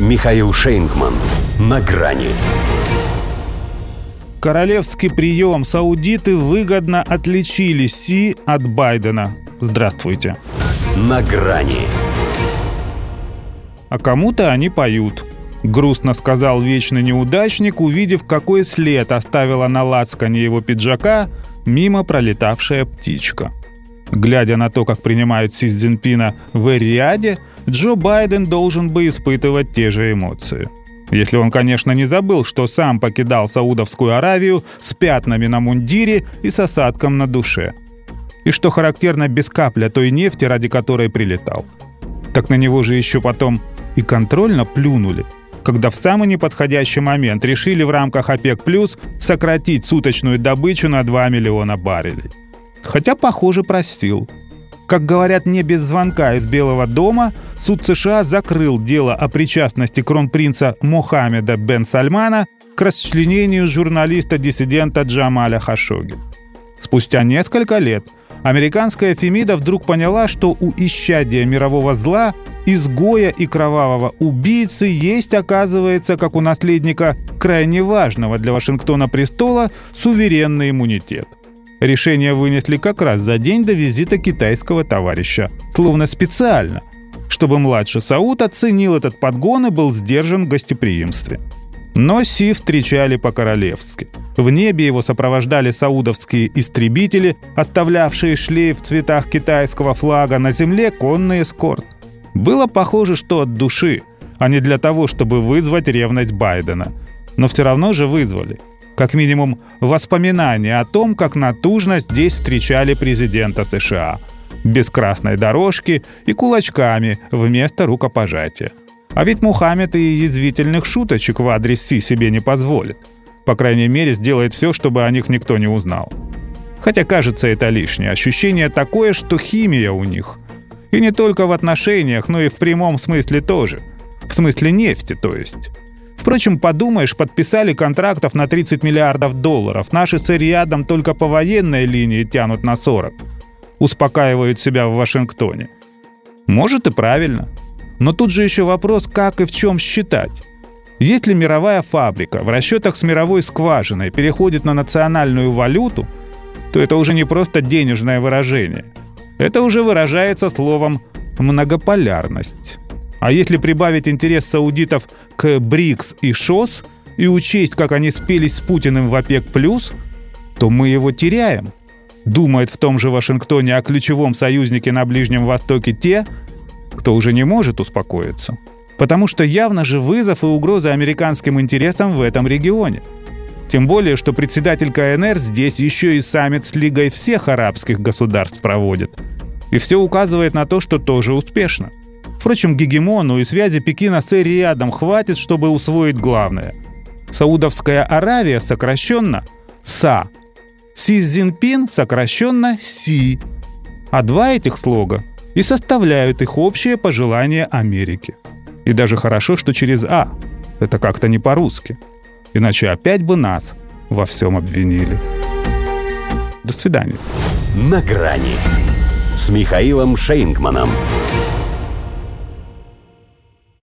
Михаил Шейнгман. На грани. Королевский прием. Саудиты выгодно отличили Си от Байдена. Здравствуйте. На грани. А кому-то они поют. Грустно сказал вечный неудачник, увидев, какой след оставила на лацкане его пиджака мимо пролетавшая птичка. Глядя на то, как принимают Си Цзиньпина в Эриаде, Джо Байден должен бы испытывать те же эмоции. Если он, конечно, не забыл, что сам покидал Саудовскую Аравию с пятнами на мундире и с осадком на душе. И что характерно без капля той нефти, ради которой прилетал. Так на него же еще потом и контрольно плюнули – когда в самый неподходящий момент решили в рамках ОПЕК+, сократить суточную добычу на 2 миллиона баррелей. Хотя, похоже, простил. Как говорят не без звонка из Белого дома, суд США закрыл дело о причастности кронпринца Мохаммеда бен Сальмана к расчленению журналиста-диссидента Джамаля Хашоги. Спустя несколько лет американская Фемида вдруг поняла, что у исчадия мирового зла изгоя и кровавого убийцы есть, оказывается, как у наследника крайне важного для Вашингтона престола, суверенный иммунитет. Решение вынесли как раз за день до визита китайского товарища, словно специально, чтобы младший Сауд оценил этот подгон и был сдержан в гостеприимстве. Но Си встречали по-королевски. В небе его сопровождали саудовские истребители, оставлявшие шлейф в цветах китайского флага, на земле конный эскорт. Было похоже, что от души, а не для того, чтобы вызвать ревность Байдена. Но все равно же вызвали. Как минимум, воспоминания о том, как натужно здесь встречали президента США. Без красной дорожки и кулачками вместо рукопожатия. А ведь Мухаммед и язвительных шуточек в адрес Си себе не позволит. По крайней мере, сделает все, чтобы о них никто не узнал. Хотя кажется это лишнее. Ощущение такое, что химия у них и не только в отношениях, но и в прямом смысле тоже. В смысле нефти, то есть. Впрочем, подумаешь, подписали контрактов на 30 миллиардов долларов. Наши с Эриадом только по военной линии тянут на 40. Успокаивают себя в Вашингтоне. Может и правильно. Но тут же еще вопрос, как и в чем считать. Если мировая фабрика в расчетах с мировой скважиной переходит на национальную валюту, то это уже не просто денежное выражение – это уже выражается словом «многополярность». А если прибавить интерес саудитов БРИКС и ШОС и учесть, как они спелись с Путиным в ОПЕК+, то мы его теряем. Думают в том же Вашингтоне о ключевом союзнике на Ближнем Востоке те, кто уже не может успокоиться. Потому что явно же вызов и угроза американским интересам в этом регионе – тем более, что председатель КНР здесь еще и саммит с Лигой всех арабских государств проводит. И все указывает на то, что тоже успешно. Впрочем, гегемону и связи Пекина с рядом хватит, чтобы усвоить главное. Саудовская Аравия сокращенно СА. Си Цзиньпин сокращенно Си. А два этих слога и составляют их общее пожелание Америки. И даже хорошо, что через А. Это как-то не по-русски. Иначе опять бы нас во всем обвинили. До свидания. На грани с Михаилом Шейнгманом.